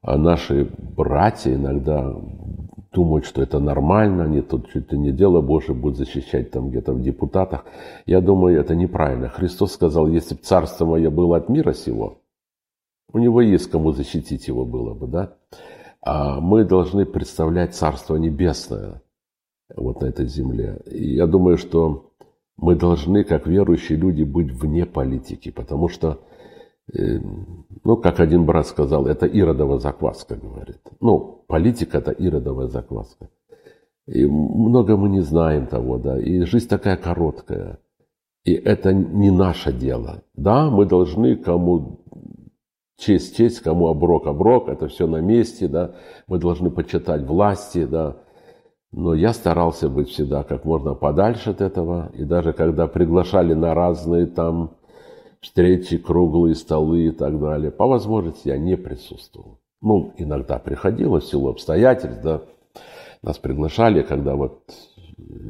C: а, наши братья иногда думают, что это нормально, они тут чуть ли не дело Божие будут защищать там где-то в депутатах. Я думаю, это неправильно. Христос сказал, если бы царство мое было от мира сего, у него есть кому защитить его было бы, да? А мы должны представлять Царство Небесное вот на этой земле. И я думаю, что мы должны, как верующие люди, быть вне политики, потому что э, ну, как один брат сказал, это иродова закваска, говорит. Ну, политика – это иродовая закваска. И много мы не знаем того, да. И жизнь такая короткая. И это не наше дело. Да, мы должны кому честь, честь, кому оброк, оброк. Это все на месте, да. Мы должны почитать власти, да. Но я старался быть всегда как можно подальше от этого. И даже когда приглашали на разные там встречи, круглые столы и так далее, по возможности я не присутствовал. Ну, иногда приходилось в силу обстоятельств, да, нас приглашали, когда вот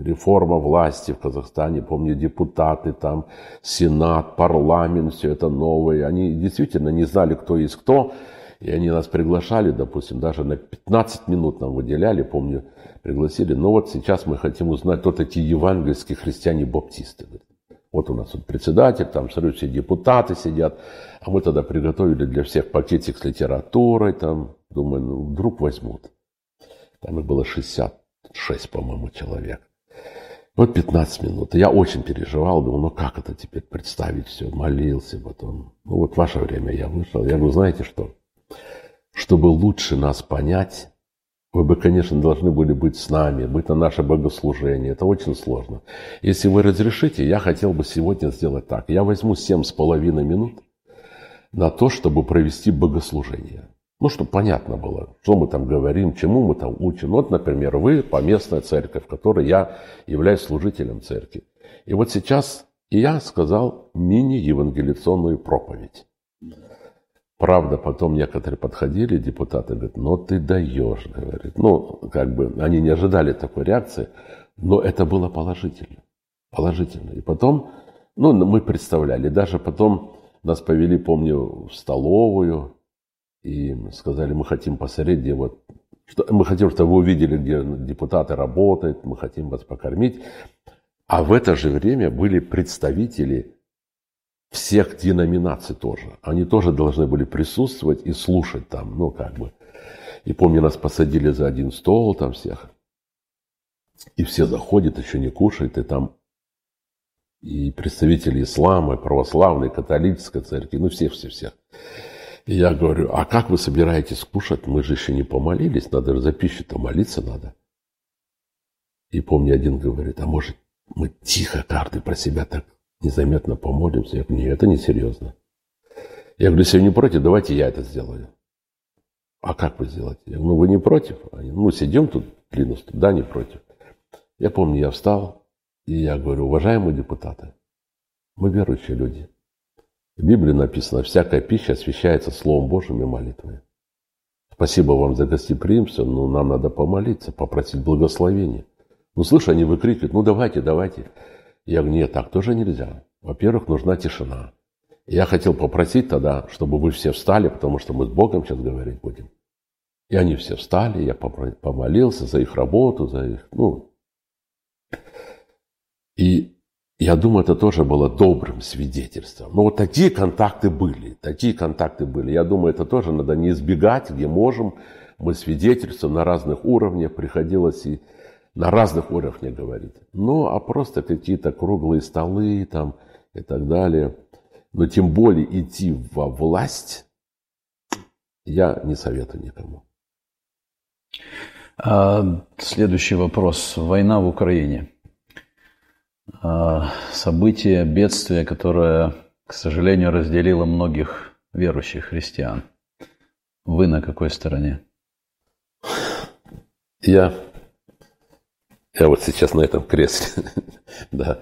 C: реформа власти в Казахстане, помню, депутаты там, сенат, парламент, все это новое. Они действительно не знали, кто есть кто. И они нас приглашали, допустим, даже на 15 минут нам выделяли, помню, пригласили. Но вот сейчас мы хотим узнать, кто такие евангельские христиане-баптисты. Вот у нас тут председатель, там, смотрю, все депутаты сидят. А мы тогда приготовили для всех пакетик с литературой, там, думаю, ну, вдруг возьмут. Там их было 66, по-моему, человек. Вот 15 минут. Я очень переживал, думал, ну как это теперь представить все, молился потом. Ну вот ваше время я вышел. Я говорю, знаете что? Чтобы лучше нас понять, вы бы, конечно, должны были быть с нами, быть на наше богослужение. Это очень сложно. Если вы разрешите, я хотел бы сегодня сделать так. Я возьму семь с половиной минут на то, чтобы провести богослужение. Ну, чтобы понятно было, что мы там говорим, чему мы там учим. Вот, например, вы поместная церковь, в которой я являюсь служителем церкви. И вот сейчас я сказал мини-евангелиционную проповедь. Правда, потом некоторые подходили, депутаты говорят, ну ты даешь, говорит. Ну, как бы они не ожидали такой реакции, но это было положительно. Положительно. И потом, ну, мы представляли, даже потом нас повели, помню, в столовую, и сказали, мы хотим посмотреть, где вот, что, мы хотим, чтобы вы увидели, где депутаты работают, мы хотим вас покормить. А в это же время были представители всех деноминаций тоже. Они тоже должны были присутствовать и слушать там, ну как бы. И помню, нас посадили за один стол там всех. И все заходят, еще не кушают, и там и представители ислама, и православной, и католической церкви, ну все-все-все. Я говорю, а как вы собираетесь кушать? Мы же еще не помолились, надо же за пищу-то молиться надо. И помню, один говорит, а может мы тихо каждый про себя так незаметно помолимся? Я говорю, нет, это не серьезно. Я говорю, если вы не против, давайте я это сделаю. А как вы сделаете? Я говорю, ну вы не против? Они, ну сидим тут, длинно, да, не против. Я помню, я встал, и я говорю, уважаемые депутаты, мы верующие люди. В Библии написано, всякая пища освящается Словом Божьим и молитвой. Спасибо вам за гостеприимство, но нам надо помолиться, попросить благословения. Ну, слышь, они выкрикивают, ну, давайте, давайте. Я говорю, нет, так тоже нельзя. Во-первых, нужна тишина. Я хотел попросить тогда, чтобы вы все встали, потому что мы с Богом сейчас говорить будем. И они все встали, я помолился за их работу, за их, ну. И я думаю, это тоже было добрым свидетельством. Но вот такие контакты были, такие контакты были. Я думаю, это тоже надо не избегать, где можем. Мы свидетельствуем на разных уровнях, приходилось и на разных уровнях говорить. Ну, а просто какие-то круглые столы там и так далее. Но тем более идти во власть я не советую никому.
B: А, следующий вопрос. Война в Украине. А, событие, бедствие, которое, к сожалению, разделило многих верующих христиан. Вы на какой стороне?
C: Я, я вот сейчас на этом кресле, да.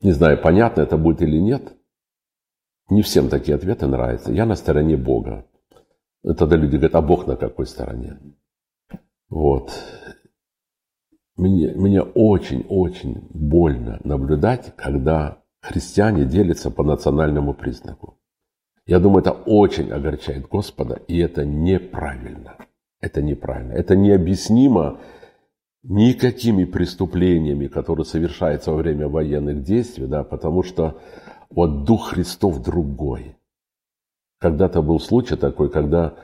C: Не знаю, понятно это будет или нет. Не всем такие ответы нравятся. Я на стороне Бога. И тогда люди говорят, а Бог на какой стороне? Вот. Мне, мне очень-очень больно наблюдать, когда христиане делятся по национальному признаку. Я думаю, это очень огорчает Господа, и это неправильно. Это неправильно. Это необъяснимо никакими преступлениями, которые совершаются во время военных действий, да, потому что вот Дух Христов другой. Когда-то был случай такой, когда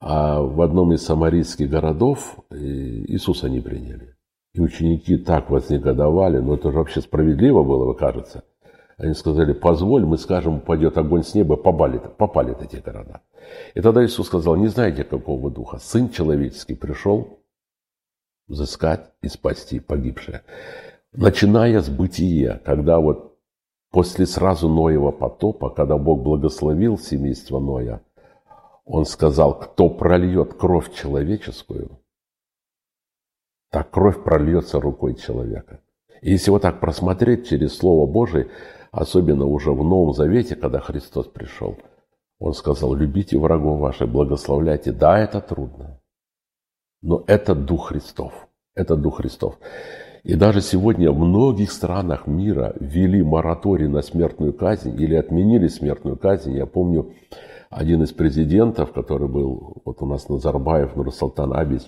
C: а, в одном из самарийских городов э, Иисуса не приняли. И ученики так вознегодовали, но это же вообще справедливо было, вы кажется. Они сказали, позволь, мы скажем, упадет огонь с неба, попали, попали эти города. И тогда Иисус сказал, не знаете, какого духа. Сын человеческий пришел взыскать и спасти погибшее. Начиная с бытия, когда вот после сразу Ноева потопа, когда Бог благословил семейство Ноя, Он сказал, кто прольет кровь человеческую, так кровь прольется рукой человека. И если вот так просмотреть через Слово Божие, особенно уже в Новом Завете, когда Христос пришел, Он сказал, любите врагов ваших, благословляйте. Да, это трудно, но это Дух Христов. Это Дух Христов. И даже сегодня в многих странах мира ввели мораторий на смертную казнь или отменили смертную казнь. Я помню, один из президентов, который был вот у нас Назарбаев, Нурсултан Абич,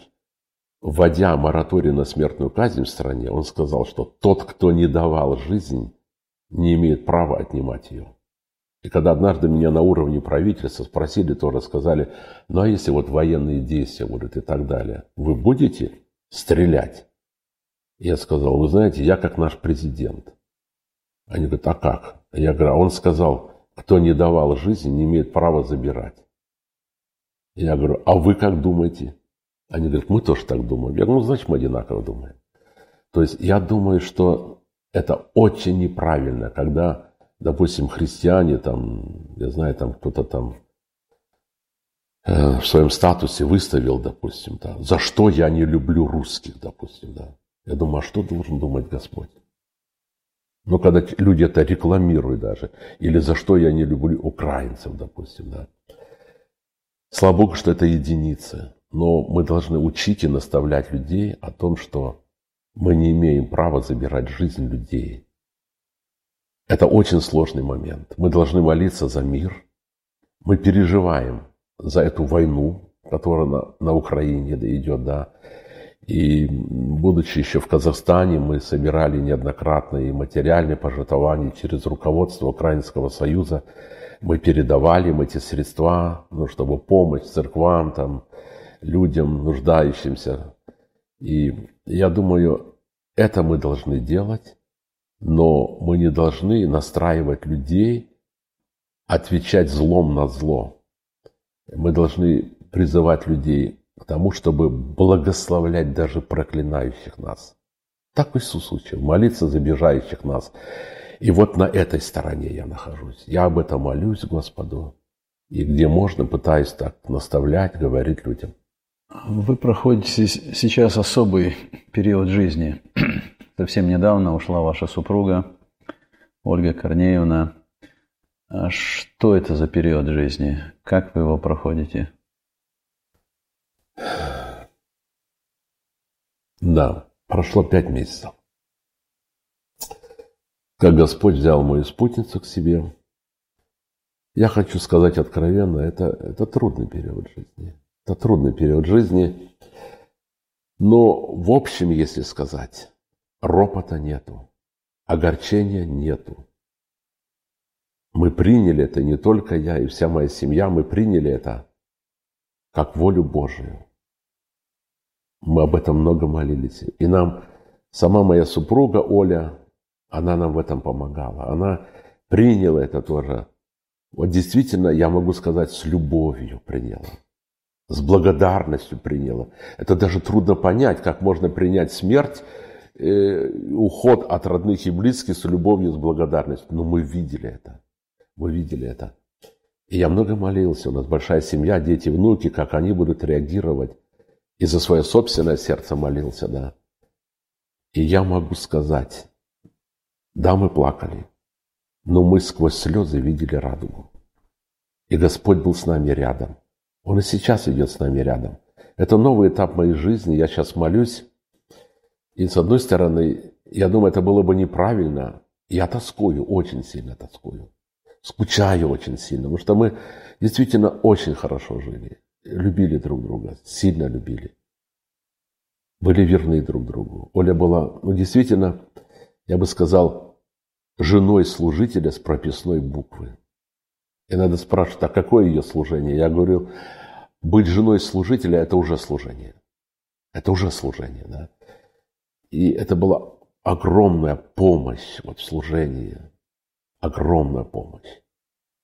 C: вводя мораторий на смертную казнь в стране, он сказал, что тот, кто не давал жизнь, не имеет права отнимать ее. И когда однажды меня на уровне правительства спросили, тоже сказали, ну а если вот военные действия будут и так далее, вы будете стрелять? Я сказал, вы знаете, я как наш президент. Они говорят, а как? Я говорю, а он сказал, кто не давал жизни, не имеет права забирать. Я говорю, а вы как думаете? Они говорят, мы тоже так думаем. Я говорю, ну, значит, мы одинаково думаем. То есть я думаю, что это очень неправильно, когда, допустим, христиане, там, я знаю, там кто-то там э, в своем статусе выставил, допустим, да, за что я не люблю русских, допустим, да. Я думаю, а что должен думать Господь? Но когда люди это рекламируют даже, или за что я не люблю украинцев, допустим, да. Слава Богу, что это единицы. Но мы должны учить и наставлять людей о том, что мы не имеем права забирать жизнь людей. Это очень сложный момент. Мы должны молиться за мир. Мы переживаем за эту войну, которая на, на Украине идет, да. И будучи еще в Казахстане, мы собирали неоднократно и материальные пожертвования через руководство Украинского Союза. Мы передавали им эти средства, ну, чтобы помочь церквам, там, людям, нуждающимся. И я думаю, это мы должны делать, но мы не должны настраивать людей отвечать злом на зло. Мы должны призывать людей к тому, чтобы благословлять даже проклинающих нас. Так Иисус учил, молиться за обижающих нас. И вот на этой стороне я нахожусь. Я об этом молюсь Господу. И где можно, пытаюсь так наставлять, говорить людям.
B: Вы проходите сейчас особый период жизни. Совсем недавно ушла ваша супруга Ольга Корнеевна. А что это за период жизни? Как вы его проходите?
C: Да, прошло пять месяцев. Как Господь взял мою спутницу к себе, я хочу сказать откровенно, это, это трудный период жизни. Это трудный период жизни. Но в общем, если сказать, ропота нету, огорчения нету. Мы приняли это, не только я и вся моя семья, мы приняли это как волю Божию. Мы об этом много молились. И нам сама моя супруга Оля, она нам в этом помогала. Она приняла это тоже. Вот действительно, я могу сказать, с любовью приняла с благодарностью приняла. Это даже трудно понять, как можно принять смерть, э, уход от родных и близких с любовью, с благодарностью. Но мы видели это. Мы видели это. И я много молился. У нас большая семья, дети, внуки, как они будут реагировать. И за свое собственное сердце молился, да. И я могу сказать, да, мы плакали, но мы сквозь слезы видели радугу. И Господь был с нами рядом. Он и сейчас идет с нами рядом. Это новый этап моей жизни. Я сейчас молюсь. И с одной стороны, я думаю, это было бы неправильно. Я тоскую, очень сильно тоскую. Скучаю очень сильно, потому что мы действительно очень хорошо жили. Любили друг друга, сильно любили. Были верны друг другу. Оля была, ну, действительно, я бы сказал, женой служителя с прописной буквы. И надо спрашивать, а какое ее служение? Я говорю, быть женой служителя – это уже служение. Это уже служение, да. И это была огромная помощь вот в служении. огромная помощь.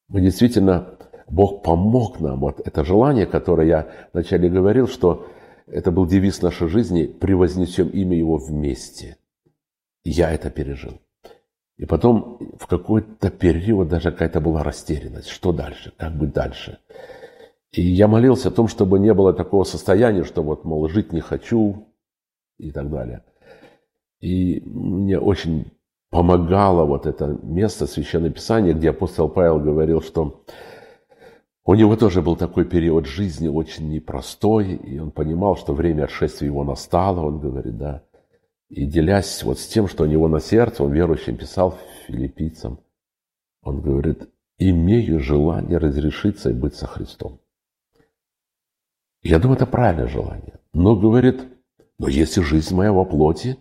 C: Мы действительно, Бог помог нам. Вот это желание, которое я вначале говорил, что это был девиз нашей жизни, превознесем имя Его вместе. Я это пережил. И потом в какой-то период даже какая-то была растерянность. Что дальше? Как быть дальше? И я молился о том, чтобы не было такого состояния, что вот, мол, жить не хочу и так далее. И мне очень помогало вот это место Священное Писание, где апостол Павел говорил, что у него тоже был такой период жизни очень непростой, и он понимал, что время отшествия его настало, он говорит, да. И делясь вот с тем, что у него на сердце, он верующим писал филиппийцам, он говорит, имею желание разрешиться и быть со Христом. Я думаю, это правильное желание. Но говорит, но если жизнь моя во плоти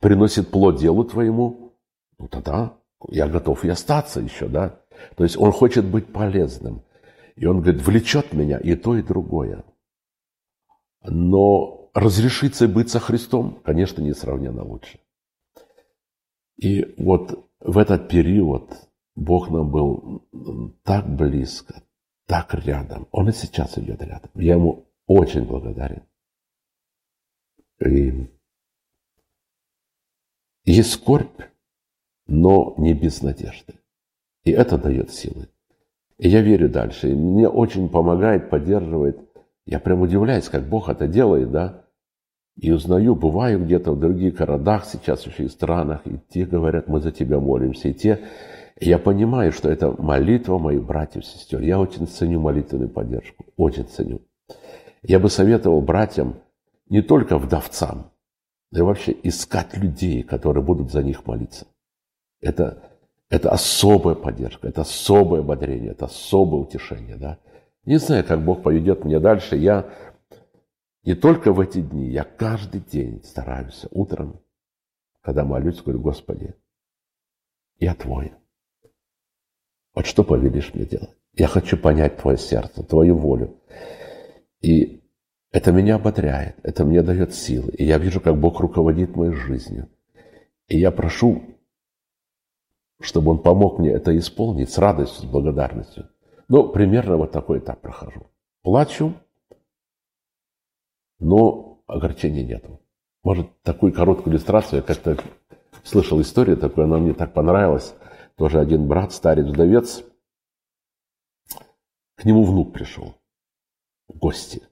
C: приносит плод делу твоему, ну тогда я готов и остаться еще, да. То есть он хочет быть полезным. И он говорит, влечет меня и то, и другое. Но разрешиться быть со Христом, конечно, несравненно лучше. И вот в этот период Бог нам был так близко, так рядом. Он и сейчас идет рядом. Я ему очень благодарен. И есть скорбь, но не без надежды. И это дает силы. И я верю дальше. И мне очень помогает, поддерживает. Я прям удивляюсь, как Бог это делает, да. И узнаю, бываю где-то в других городах, сейчас еще и странах, и те говорят, мы за тебя молимся, и те. Я понимаю, что это молитва моих братьев сестер. Я очень ценю молитвенную поддержку, очень ценю. Я бы советовал братьям, не только вдовцам, но и вообще искать людей, которые будут за них молиться. Это, это особая поддержка, это особое ободрение, это особое утешение. Да? Не знаю, как Бог поведет меня дальше. Я не только в эти дни, я каждый день стараюсь утром, когда молюсь, говорю, Господи, я Твой. Вот что повелишь мне делать? Я хочу понять Твое сердце, Твою волю. И это меня ободряет, это мне дает силы. И я вижу, как Бог руководит моей жизнью. И я прошу, чтобы Он помог мне это исполнить с радостью, с благодарностью. Ну, примерно вот такой этап прохожу. Плачу, но огорчения нету. Может, такую короткую иллюстрацию, я как-то слышал историю такую, она мне так понравилась. Тоже один брат, старец, вдовец, к нему внук пришел в гости.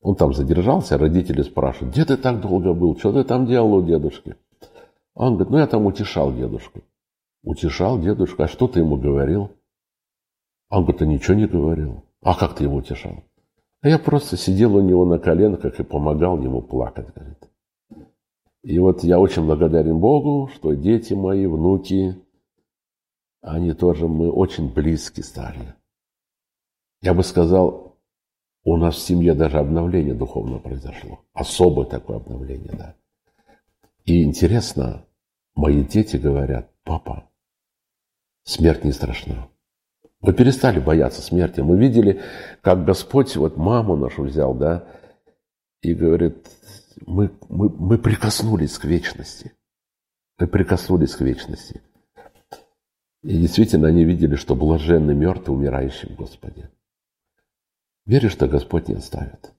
C: Он там задержался, родители спрашивают, где ты так долго был, что ты там делал у дедушки? Он говорит, ну я там утешал дедушку. Утешал дедушку, а что ты ему говорил? Он говорит, а ничего не говорил. А как ты его утешал? А я просто сидел у него на коленках и помогал ему плакать, говорит. И вот я очень благодарен Богу, что дети мои, внуки, они тоже, мы очень близки стали. Я бы сказал, у нас в семье даже обновление духовное произошло. Особое такое обновление, да. И интересно, мои дети говорят, папа, смерть не страшна. Мы перестали бояться смерти. Мы видели, как Господь вот маму нашу взял, да, и говорит, мы, мы, мы прикоснулись к вечности. Мы прикоснулись к вечности. И действительно они видели, что блаженны мертвые, умирающие в Господе. Верю, что Господь не оставит.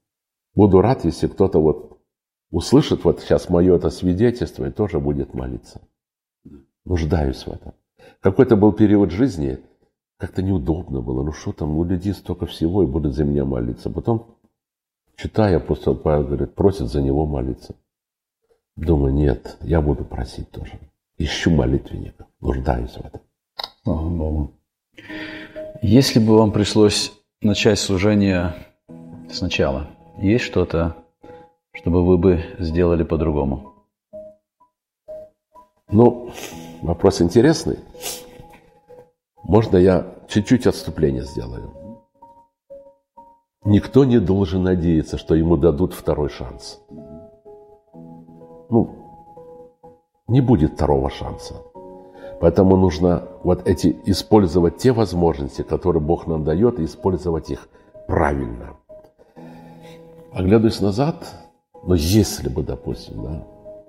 C: Буду рад, если кто-то вот услышит вот сейчас мое это свидетельство и тоже будет молиться. Нуждаюсь в этом. Какой-то был период жизни, как-то неудобно было. Ну что там, у людей столько всего и будут за меня молиться. Потом, читая, апостол Павел говорит, просит за него молиться. Думаю, нет, я буду просить тоже. Ищу молитвенника, нуждаюсь в этом.
B: Слава Богу. Если бы вам пришлось начать служение сначала? Есть что-то, чтобы вы бы сделали по-другому?
C: Ну, вопрос интересный. Можно я чуть-чуть отступление сделаю? Никто не должен надеяться, что ему дадут второй шанс. Ну, не будет второго шанса. Поэтому нужно вот эти использовать те возможности, которые Бог нам дает, и использовать их правильно. Оглядываясь назад, ну если бы, допустим, да,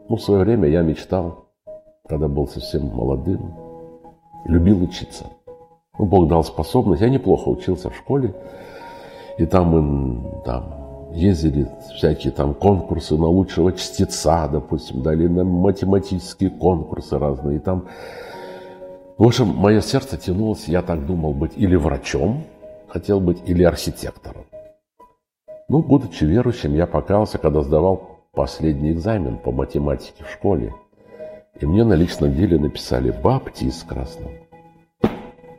C: ну в свое время я мечтал, когда был совсем молодым, любил учиться. Ну, Бог дал способность. Я неплохо учился в школе. И там мы там, ездили всякие там конкурсы на лучшего чтеца, допустим, дали на математические конкурсы разные. И там, в общем, мое сердце тянулось, я так думал быть или врачом, хотел быть, или архитектором. Ну, будучи верующим, я покаялся, когда сдавал последний экзамен по математике в школе. И мне на личном деле написали «Баптист красным»,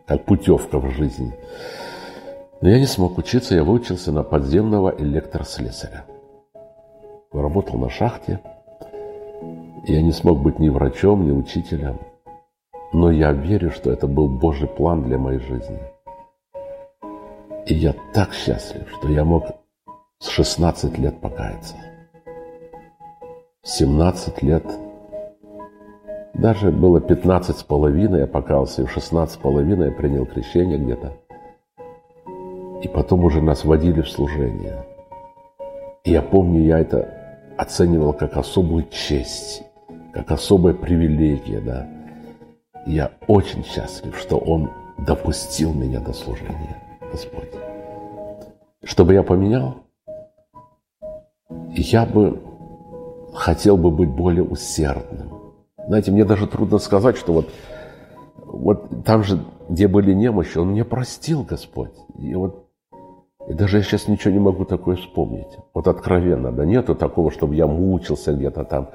C: как путевка в жизнь. Но я не смог учиться, я выучился на подземного электрослесаря. Работал на шахте. Я не смог быть ни врачом, ни учителем. Но я верю, что это был Божий план для моей жизни. И я так счастлив, что я мог с 16 лет покаяться. 17 лет, даже было 15 с половиной, я покаялся, и в 16 с половиной я принял крещение где-то. И потом уже нас водили в служение. И я помню, я это оценивал как особую честь, как особая привилегия, да. И я очень счастлив, что Он допустил меня до служения, Господь. Чтобы я поменял, я бы хотел бы быть более усердным. Знаете, мне даже трудно сказать, что вот, вот там же, где были немощи, Он мне простил, Господь. И вот и даже я сейчас ничего не могу такое вспомнить. Вот откровенно, да нету такого, чтобы я мучился где-то там.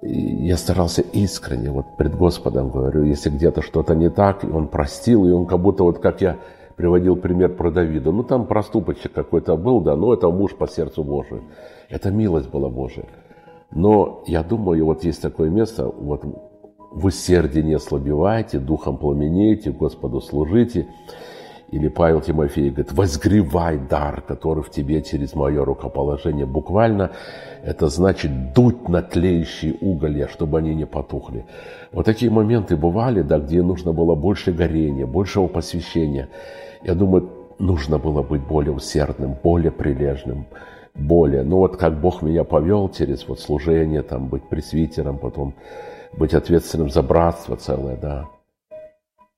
C: И я старался искренне, вот пред Господом говорю, если где-то что-то не так, Он простил, и Он как будто вот как я приводил пример про Давида. Ну, там проступочек какой-то был, да, но это муж по сердцу Божию. Это милость была Божия. Но я думаю, вот есть такое место, вот в усердии не ослабевайте, духом пламенейте, Господу служите. Или Павел Тимофей говорит, возгревай дар, который в тебе через мое рукоположение. Буквально это значит дуть на тлеющие уголья, чтобы они не потухли. Вот такие моменты бывали, да, где нужно было больше горения, большего посвящения. Я думаю, нужно было быть более усердным, более прилежным, более. Ну вот как Бог меня повел через вот служение, там, быть пресвитером, потом быть ответственным за братство целое, да.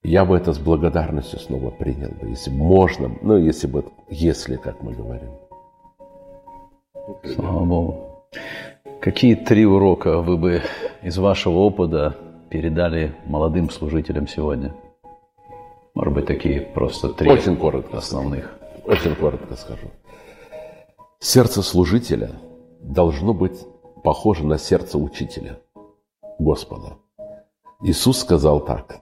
C: Я бы это с благодарностью снова принял бы, если бы можно, ну, если бы, если, как мы говорим.
B: Слава Богу. Какие три урока вы бы из вашего опыта передали молодым служителям сегодня? Может быть, такие просто три
C: Очень коротко.
B: основных.
C: Очень коротко скажу. Сердце служителя должно быть похоже на сердце учителя, Господа. Иисус сказал так.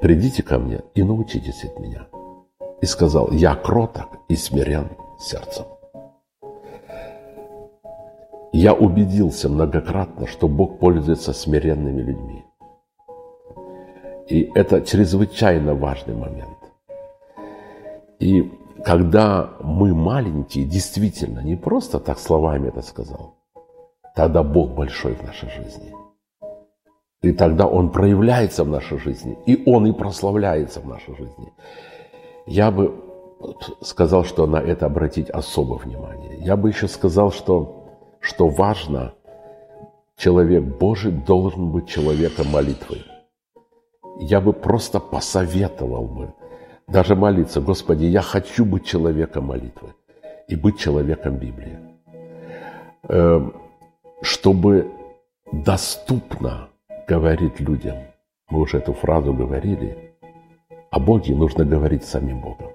C: «Придите ко мне и научитесь от меня». И сказал, «Я кроток и смирен сердцем». Я убедился многократно, что Бог пользуется смиренными людьми. И это чрезвычайно важный момент. И когда мы маленькие, действительно, не просто так словами это сказал, тогда Бог большой в нашей жизни. И тогда Он проявляется в нашей жизни, и Он и прославляется в нашей жизни. Я бы сказал, что на это обратить особое внимание. Я бы еще сказал, что, что важно, человек Божий должен быть человеком молитвы я бы просто посоветовал бы даже молиться, Господи, я хочу быть человеком молитвы и быть человеком Библии. Эм, чтобы доступно говорить людям, мы уже эту фразу говорили, о Боге нужно говорить самим Богом.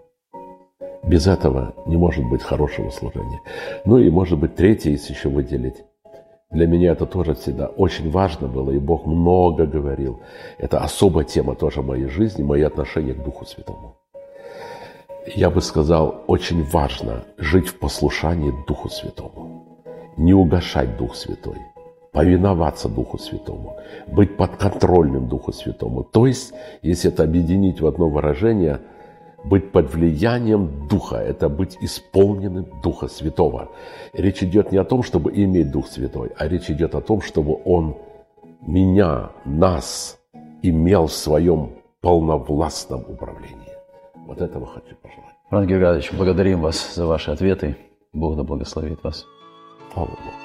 C: Без этого не может быть хорошего служения. Ну и может быть третье, если еще выделить, для меня это тоже всегда очень важно было, и Бог много говорил. Это особая тема тоже моей жизни, мои отношения к Духу Святому. Я бы сказал, очень важно жить в послушании Духу Святому. Не угошать Дух Святой, повиноваться Духу Святому, быть подконтрольным Духу Святому. То есть, если это объединить в одно выражение – быть под влиянием Духа, это быть исполненным Духа Святого. Речь идет не о том, чтобы иметь Дух Святой, а речь идет о том, чтобы Он меня, нас имел в своем полновластном управлении. Вот этого хочу пожелать.
B: Иван Георгиевич, благодарим вас за ваши ответы. Бог да благословит вас.
C: Слава Богу.